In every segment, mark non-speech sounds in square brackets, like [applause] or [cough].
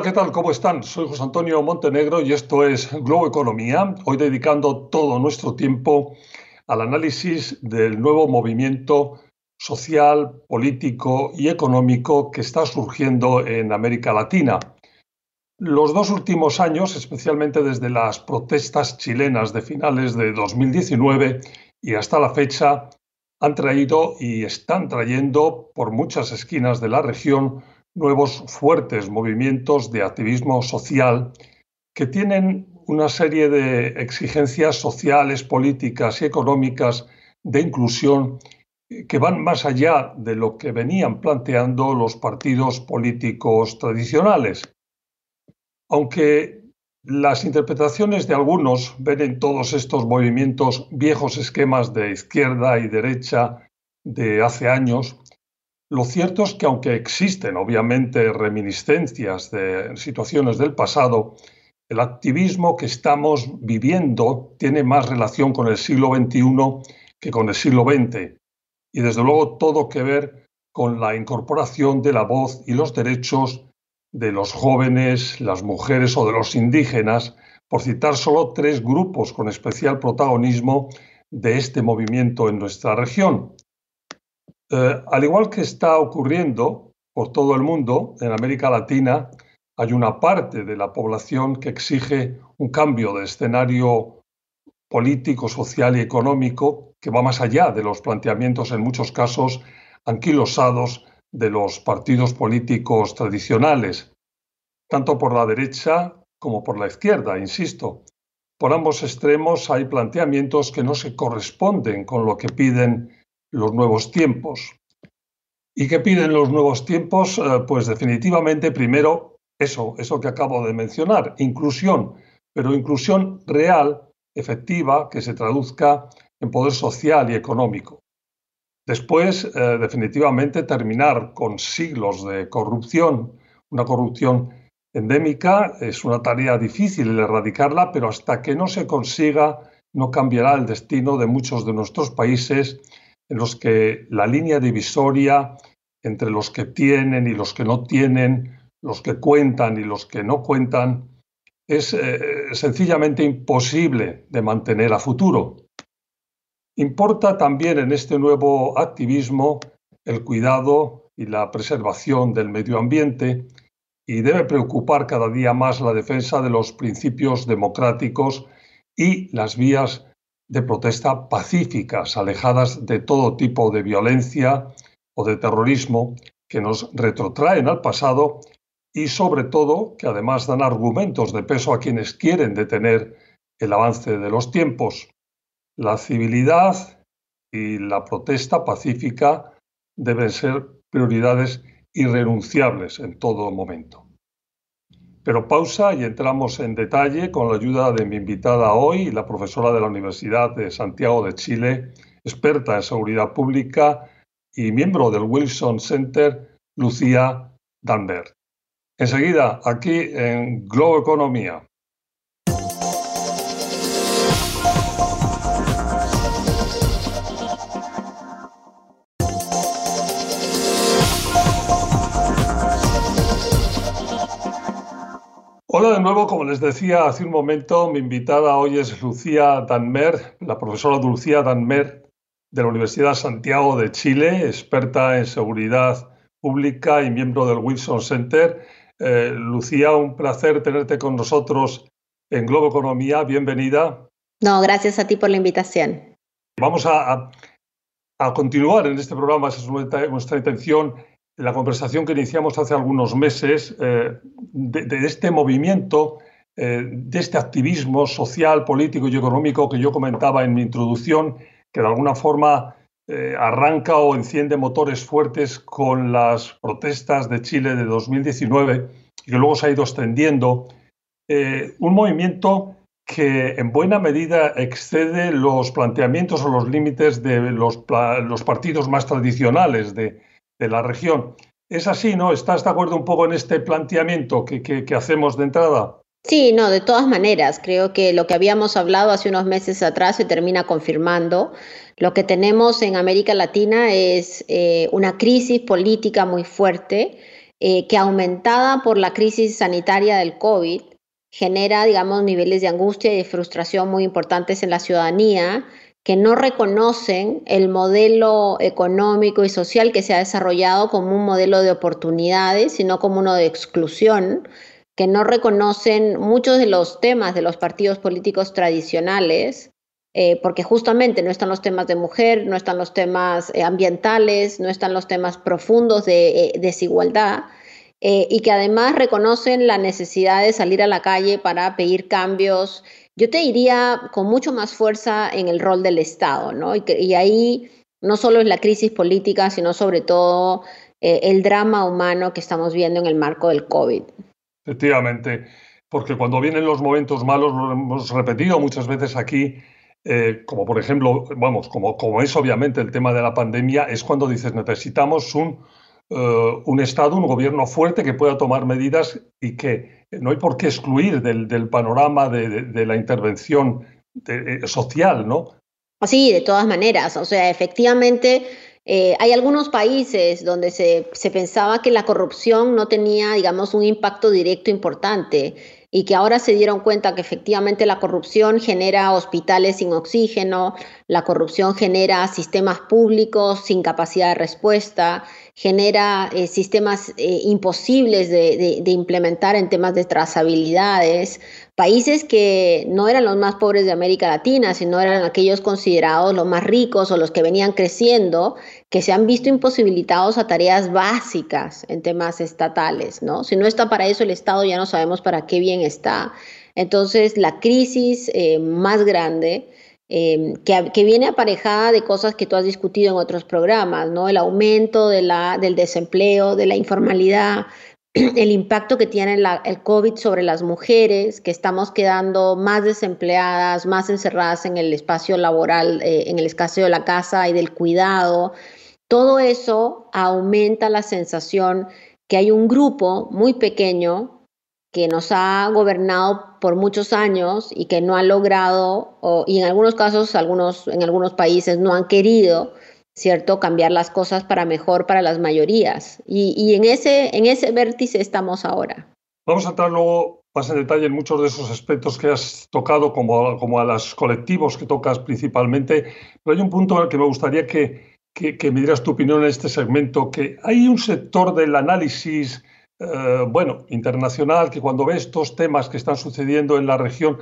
Hola, ¿qué tal? ¿Cómo están? Soy José Antonio Montenegro y esto es Globo Economía, hoy dedicando todo nuestro tiempo al análisis del nuevo movimiento social, político y económico que está surgiendo en América Latina. Los dos últimos años, especialmente desde las protestas chilenas de finales de 2019 y hasta la fecha, han traído y están trayendo por muchas esquinas de la región nuevos fuertes movimientos de activismo social que tienen una serie de exigencias sociales, políticas y económicas de inclusión que van más allá de lo que venían planteando los partidos políticos tradicionales. Aunque las interpretaciones de algunos ven en todos estos movimientos viejos esquemas de izquierda y derecha de hace años, lo cierto es que aunque existen obviamente reminiscencias de situaciones del pasado, el activismo que estamos viviendo tiene más relación con el siglo XXI que con el siglo XX y desde luego todo que ver con la incorporación de la voz y los derechos de los jóvenes, las mujeres o de los indígenas, por citar solo tres grupos con especial protagonismo de este movimiento en nuestra región. Eh, al igual que está ocurriendo por todo el mundo, en América Latina hay una parte de la población que exige un cambio de escenario político, social y económico que va más allá de los planteamientos en muchos casos anquilosados de los partidos políticos tradicionales, tanto por la derecha como por la izquierda, insisto. Por ambos extremos hay planteamientos que no se corresponden con lo que piden los nuevos tiempos. ¿Y qué piden los nuevos tiempos? Eh, pues definitivamente, primero, eso, eso que acabo de mencionar, inclusión, pero inclusión real, efectiva, que se traduzca en poder social y económico. Después, eh, definitivamente, terminar con siglos de corrupción, una corrupción endémica, es una tarea difícil erradicarla, pero hasta que no se consiga, no cambiará el destino de muchos de nuestros países en los que la línea divisoria entre los que tienen y los que no tienen, los que cuentan y los que no cuentan, es eh, sencillamente imposible de mantener a futuro. Importa también en este nuevo activismo el cuidado y la preservación del medio ambiente y debe preocupar cada día más la defensa de los principios democráticos y las vías de protesta pacíficas, alejadas de todo tipo de violencia o de terrorismo que nos retrotraen al pasado y sobre todo que además dan argumentos de peso a quienes quieren detener el avance de los tiempos. La civilidad y la protesta pacífica deben ser prioridades irrenunciables en todo momento. Pero pausa y entramos en detalle con la ayuda de mi invitada hoy, la profesora de la Universidad de Santiago de Chile, experta en seguridad pública y miembro del Wilson Center, Lucía Danbert. Enseguida, aquí en Globo Economía. Hola de nuevo, como les decía hace un momento, mi invitada hoy es Lucía Danmer, la profesora Lucía Danmer de la Universidad Santiago de Chile, experta en seguridad pública y miembro del Wilson Center. Eh, Lucía, un placer tenerte con nosotros en Globo Economía. Bienvenida. No, gracias a ti por la invitación. Vamos a, continuar en este programa, esa es nuestra intención, la conversación que iniciamos hace algunos meses eh, de, este movimiento, eh, de este activismo social, político y económico que yo comentaba en mi introducción, que de alguna forma eh, arranca o enciende motores fuertes con las protestas de Chile de 2019 y que luego se ha ido extendiendo. un movimiento que en buena medida excede los planteamientos o los límites de los, los partidos más tradicionales de, de la región. Es así, ¿no? ¿Estás de acuerdo un poco en este planteamiento que, que, hacemos de entrada? Sí, no, de todas maneras, creo que lo que habíamos hablado hace unos meses atrás se termina confirmando. Lo que tenemos en América Latina es eh, una crisis política muy fuerte eh, que aumentada por la crisis sanitaria del COVID, genera, digamos, niveles de angustia y de frustración muy importantes en la ciudadanía, que no reconocen el modelo económico y social que se ha desarrollado como un modelo de oportunidades, sino como uno de exclusión, que no reconocen muchos de los temas de los partidos políticos tradicionales, eh, porque justamente no están los temas de mujer, no están los temas eh, ambientales, no están los temas profundos de eh, desigualdad, y que además reconocen la necesidad de salir a la calle para pedir cambios yo te diría con mucho más fuerza en el rol del Estado, ¿no? Y, ahí no solo es la crisis política, sino sobre todo eh, el drama humano que estamos viendo en el marco del COVID. Efectivamente, porque cuando vienen los momentos malos, lo hemos repetido muchas veces aquí, eh, como por ejemplo, vamos, como, como es obviamente el tema de la pandemia, es cuando dices necesitamos un eh, un Estado, un gobierno fuerte que pueda tomar medidas y que no hay por qué excluir del, panorama de, la intervención eh, social, ¿no? Sí, de todas maneras. O sea, efectivamente, eh, hay algunos países donde se, se, pensaba que la corrupción no tenía, digamos, un impacto directo importante y que ahora se dieron cuenta que efectivamente la corrupción genera hospitales sin oxígeno, la corrupción genera sistemas públicos sin capacidad de respuesta, genera eh, sistemas eh, imposibles de, implementar en temas de trazabilidades. Países que no eran los más pobres de América Latina, sino eran aquellos considerados los más ricos o los que venían creciendo, que se han visto imposibilitados a tareas básicas en temas estatales, ¿no? Si no está para eso el Estado, ya no sabemos para qué bien está. Entonces, la crisis eh, más grande Em, que, viene aparejada de cosas que tú has discutido en otros programas, ¿no? El aumento de la, del desempleo, de la informalidad, [clears throat] el impacto que tiene el COVID sobre las mujeres, que estamos quedando más desempleadas, más encerradas en el espacio laboral, eh, en el espacio de la casa y del cuidado. Todo eso aumenta la sensación que hay un grupo muy pequeño que nos ha gobernado por muchos años y que no ha logrado, y en algunos casos, algunos, en algunos países no han querido, ¿cierto?, cambiar las cosas para mejor para las mayorías. Y, en, ese, en ese vértice estamos ahora. Vamos a entrar luego más en detalle en muchos de esos aspectos que has tocado, como, como a los colectivos que tocas principalmente, pero hay un punto el que me gustaría que, que, que me dieras tu opinión en este segmento, que hay un sector del análisis eh, bueno, internacional, que cuando ve estos temas que están sucediendo en la región,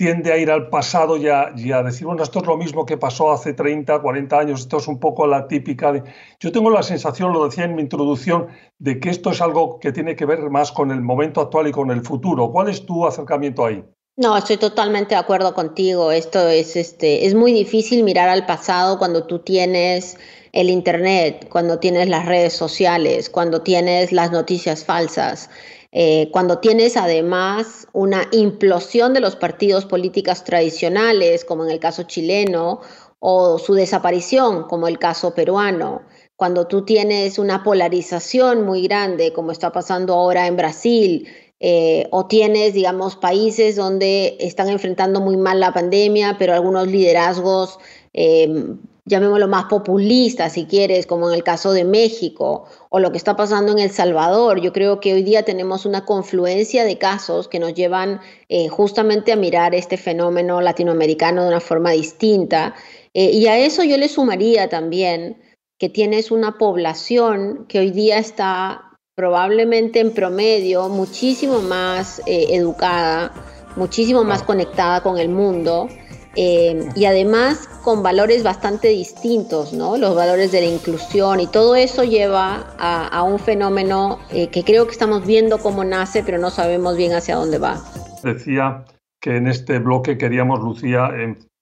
tiende a ir al pasado y a, decir, bueno, esto es lo mismo que pasó hace 30, 40 años, esto es un poco la típica de... Yo tengo la sensación, lo decía en mi introducción, de que esto es algo que tiene que ver más con el momento actual y con el futuro. ¿Cuál es tu acercamiento ahí? No, estoy totalmente de acuerdo contigo. Esto es, este, es muy difícil mirar al pasado cuando tú tienes el Internet, cuando tienes las redes sociales, cuando tienes las noticias falsas, eh, cuando tienes además una implosión de los partidos políticos tradicionales, como en el caso chileno, o su desaparición, como el caso peruano, cuando tú tienes una polarización muy grande, como está pasando ahora en Brasil, eh, o tienes, digamos, países donde están enfrentando muy mal la pandemia, pero algunos liderazgos, eh, llamémoslo más populistas, si quieres, como en el caso de México, o lo que está pasando en El Salvador. Yo creo que hoy día tenemos una confluencia de casos que nos llevan eh, justamente a mirar este fenómeno latinoamericano de una forma distinta. y a eso yo le sumaría también que tienes una población que hoy día está probablemente en promedio muchísimo más eh, educada, muchísimo más conectada con el mundo eh, y además con valores bastante distintos, ¿no? Los valores de la inclusión y todo eso lleva a, un fenómeno eh, que creo que estamos viendo cómo nace, pero no sabemos bien hacia dónde va. Decía que en este bloque queríamos, Lucía,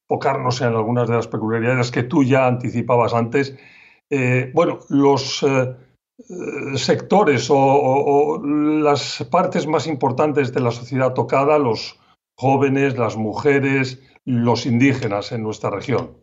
enfocarnos en algunas de las peculiaridades que tú ya anticipabas antes. bueno, los sectores o, las partes más importantes de la sociedad tocada, los jóvenes, las mujeres, los indígenas en nuestra región.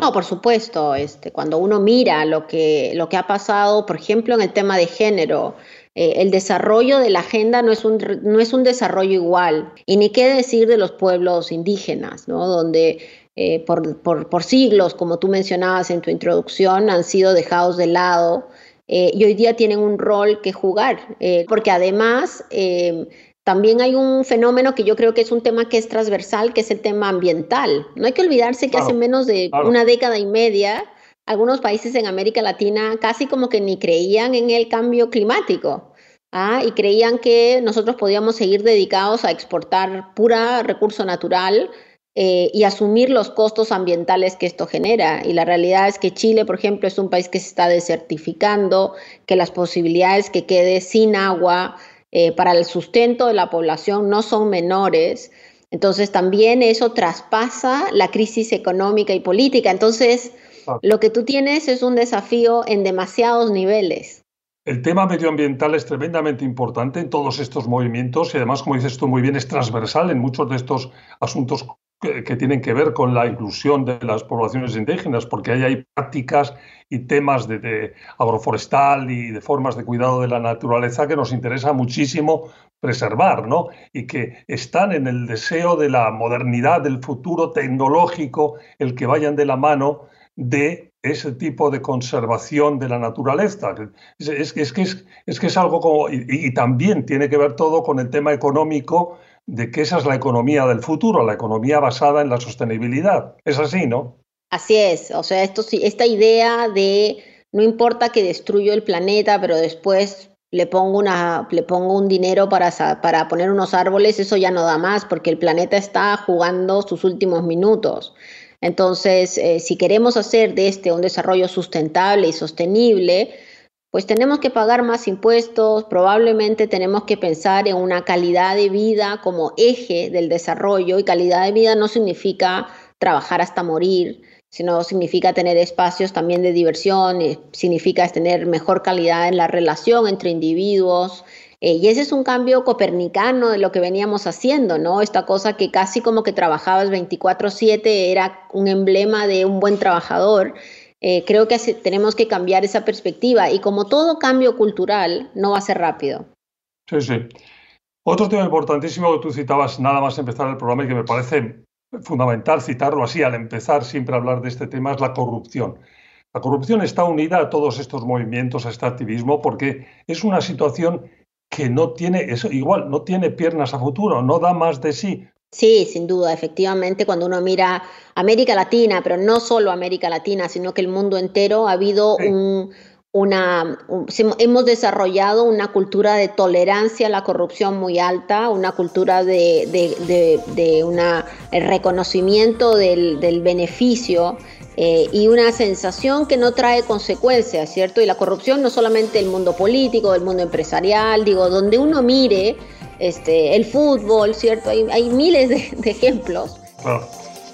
No, por supuesto, este, cuando uno mira lo que, lo que ha pasado, por ejemplo, en el tema de género, eh, el desarrollo de la agenda no es, un, no es un desarrollo igual. Y ni qué decir de los pueblos indígenas, ¿no? donde eh, por, por, por siglos, como tú mencionabas en tu introducción, han sido dejados de lado y hoy día tienen un rol que jugar, porque además también hay un fenómeno que yo creo que es un tema que es transversal, que es el tema ambiental. No hay que olvidarse que hace menos de una década y media, algunos países en América Latina casi como que ni creían en el cambio climático. ¿ah? Y creían que nosotros podíamos seguir dedicados a exportar pura recurso natural eh, y asumir los costos ambientales que esto genera. Y la realidad es que Chile, por ejemplo, es un país que se está desertificando, que las posibilidades que quede sin agua eh, para el sustento de la población no son menores. Entonces también eso traspasa la crisis económica y política. Entonces, ah. lo que tú tienes es un desafío en demasiados niveles. El tema medioambiental es tremendamente importante en todos estos movimientos y además, como dices tú muy bien, es transversal en muchos de estos asuntos que, tienen que ver con la inclusión de las poblaciones indígenas, porque ahí hay prácticas y temas de, agroforestal y de formas de cuidado de la naturaleza que nos interesa muchísimo preservar, ¿no? Y que están en el deseo de la modernidad, del futuro tecnológico, el que vayan de la mano de ese tipo de conservación de la naturaleza. Es, es, que, es, que es algo como... y también tiene que ver todo con el tema económico de que esa es la economía del futuro, la economía basada en la sostenibilidad. Es así, ¿no? Así es, o sea, esto, esta idea de no importa que destruyo el planeta, pero después le pongo, una, le pongo un dinero para, para poner unos árboles, eso ya no da más porque el planeta está jugando sus últimos minutos. Entonces, eh, si queremos hacer de este un desarrollo sustentable y sostenible, pues tenemos que pagar más impuestos, probablemente tenemos que pensar en una calidad de vida como eje del desarrollo y calidad de vida no significa trabajar hasta morir, sino significa tener espacios también de diversión, significa tener mejor calidad en la relación entre individuos. Eh, y ese es un cambio copernicano de lo que veníamos haciendo, ¿no? Esta cosa que casi como que trabajabas 24/7 era un emblema de un buen trabajador eh, creo que tenemos que cambiar esa perspectiva y como todo cambio cultural no va a ser rápido. Sí, sí. Otro tema importantísimo que tú citabas nada más empezar el programa y que me parece fundamental citarlo así al empezar siempre a hablar de este tema es la corrupción. La corrupción está unida a todos estos movimientos, a este activismo, porque es una situación que no tiene, eso igual, no tiene piernas a futuro, no da más de sí. Sí, sin duda, efectivamente, cuando uno mira América Latina, pero no solo América Latina, sino que el mundo entero, ha habido un, una, hemos desarrollado una cultura de tolerancia a la corrupción muy alta, una cultura de, de, de, una, el reconocimiento del, del beneficio eh, y una sensación que no trae consecuencias, ¿cierto? Y la corrupción no solamente el mundo político, el mundo empresarial, digo, donde uno mire este, el fútbol, ¿cierto? Hay, miles de, ejemplos. Claro.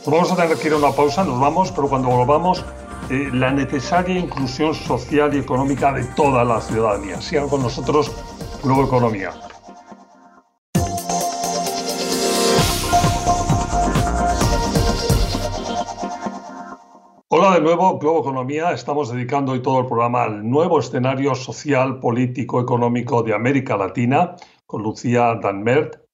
Vamos a tener que ir a una pausa, nos vamos, pero cuando volvamos, eh, la necesaria inclusión social y económica de toda la ciudadanía. Sigan con nosotros, Globo Economía. Hola de nuevo, Globo Economía. Estamos dedicando hoy todo el programa al nuevo escenario social, político, económico de América Latina Lucía Danmert.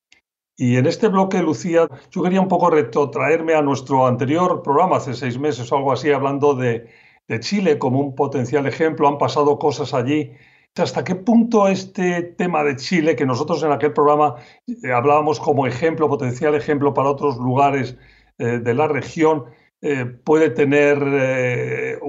Y en este bloque, Lucía, yo quería un poco retrotraerme a nuestro anterior programa hace seis meses o algo así, hablando de, Chile como un potencial ejemplo. Han pasado cosas allí. ¿Hasta qué punto este tema de Chile, que nosotros en aquel programa eh, hablábamos como ejemplo, potencial ejemplo para otros lugares eh, de la región, eh, puede tener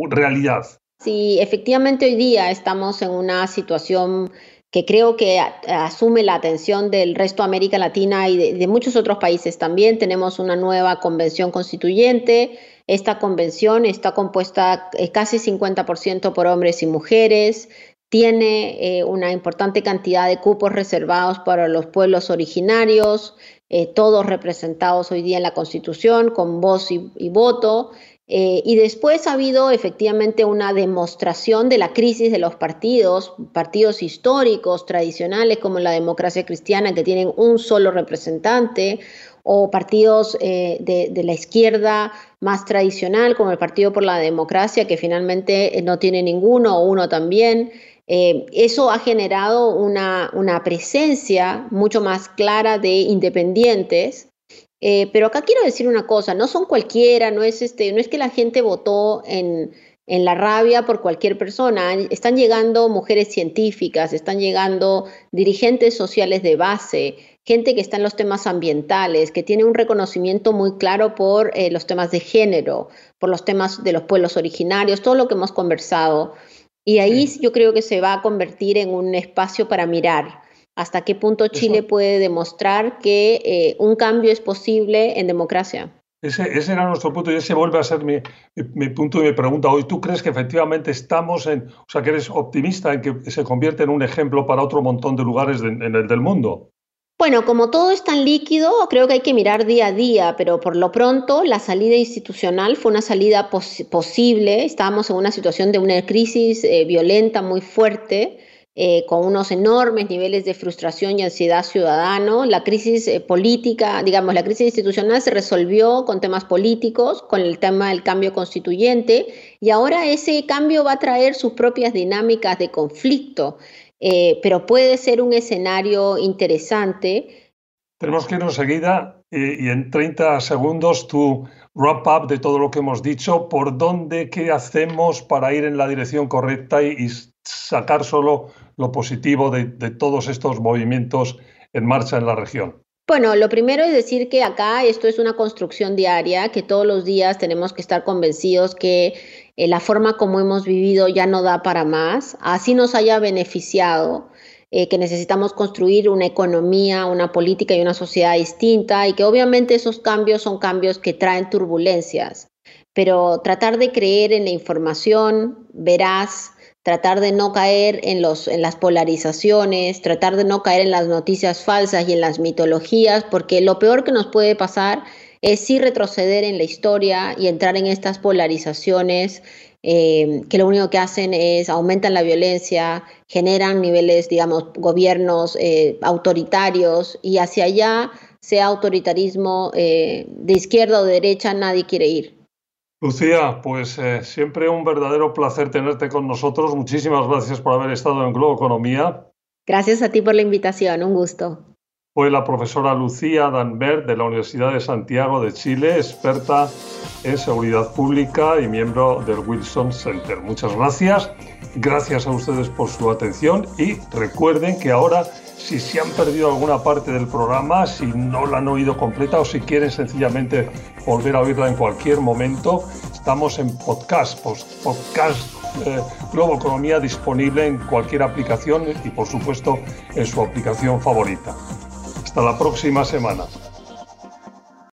realidad? Sí, efectivamente hoy día estamos en una situación que creo que asume la atención del resto de América Latina y de, muchos otros países también. Tenemos una nueva convención constituyente. Esta convención está compuesta eh, casi 50% por hombres y mujeres. Tiene eh, una importante cantidad de cupos reservados para los pueblos originarios, eh, todos representados hoy día en la Constitución con voz y voto. Eh, y después ha habido efectivamente una demostración de la crisis de los partidos, partidos históricos, tradicionales como la democracia cristiana, que tienen un solo representante, o partidos eh, de, la izquierda más tradicional, como el Partido por la Democracia, que finalmente eh, no tiene ninguno o uno también. eso ha generado una, una presencia mucho más clara de independientes eh, pero acá quiero decir una cosa, no son cualquiera, no es, este, no es que la gente votó en, en la rabia por cualquier persona. Están llegando mujeres científicas, están llegando dirigentes sociales de base, gente que está en los temas ambientales, que tiene un reconocimiento muy claro por eh, los temas de género, por los temas de los pueblos originarios, todo lo que hemos conversado. Y ahí yo creo que se va a convertir en un espacio para mirar hasta qué punto Chile puede demostrar que eh, un cambio es posible en democracia. Ese, era nuestro punto y ese vuelve a ser mi, punto y mi pregunta hoy. ¿Tú crees que efectivamente estamos en, o sea, que eres optimista en que se convierte en un ejemplo para otro montón de lugares en el del mundo? Bueno, como todo es tan líquido, creo que hay que mirar día a día, pero por lo pronto la salida institucional fue una salida posible. Estábamos en una situación de una crisis eh, violenta muy fuerte eh, con unos enormes niveles de frustración y ansiedad ciudadano. La crisis eh, política, digamos, la crisis institucional se resolvió con temas políticos, con el tema del cambio constituyente, y ahora ese cambio va a traer sus propias dinámicas de conflicto, eh, pero puede ser un escenario interesante. Tenemos que ir enseguida y, y en 30 segundos tu wrap up de todo lo que hemos dicho, por dónde, qué hacemos para ir en la dirección correcta y sacar solo lo positivo de, todos estos movimientos en marcha en la región? Bueno, lo primero es decir que acá esto es una construcción diaria, que todos los días tenemos que estar convencidos que eh, la forma como hemos vivido ya no da para más, así nos haya beneficiado, eh, que necesitamos construir una economía, una política y una sociedad distinta y que obviamente esos cambios son cambios que traen turbulencias, pero tratar de creer en la información veraz, tratar de no caer en, los, en las polarizaciones, tratar de no caer en las noticias falsas y en las mitologías, porque lo peor que nos puede pasar es sí retroceder en la historia y entrar en estas polarizaciones eh, que lo único que hacen es aumentan la violencia, generan niveles, digamos, gobiernos eh, autoritarios y hacia allá, sea autoritarismo eh, de izquierda o de derecha, nadie quiere ir. Lucía, pues eh, siempre un verdadero placer tenerte con nosotros. Muchísimas gracias por haber estado en Globo Economía. Gracias a ti por la invitación, un gusto. Fue la profesora Lucía Danbert de la Universidad de Santiago de Chile, experta en seguridad pública y miembro del Wilson Center. Muchas gracias. Gracias a ustedes por su atención y recuerden que ahora si se han perdido alguna parte del programa, si no la han oído completa o si quieren sencillamente volver a oírla en cualquier momento, estamos en podcast, podcast eh, Economía disponible en cualquier aplicación y por supuesto en su aplicación favorita. Hasta la próxima semana.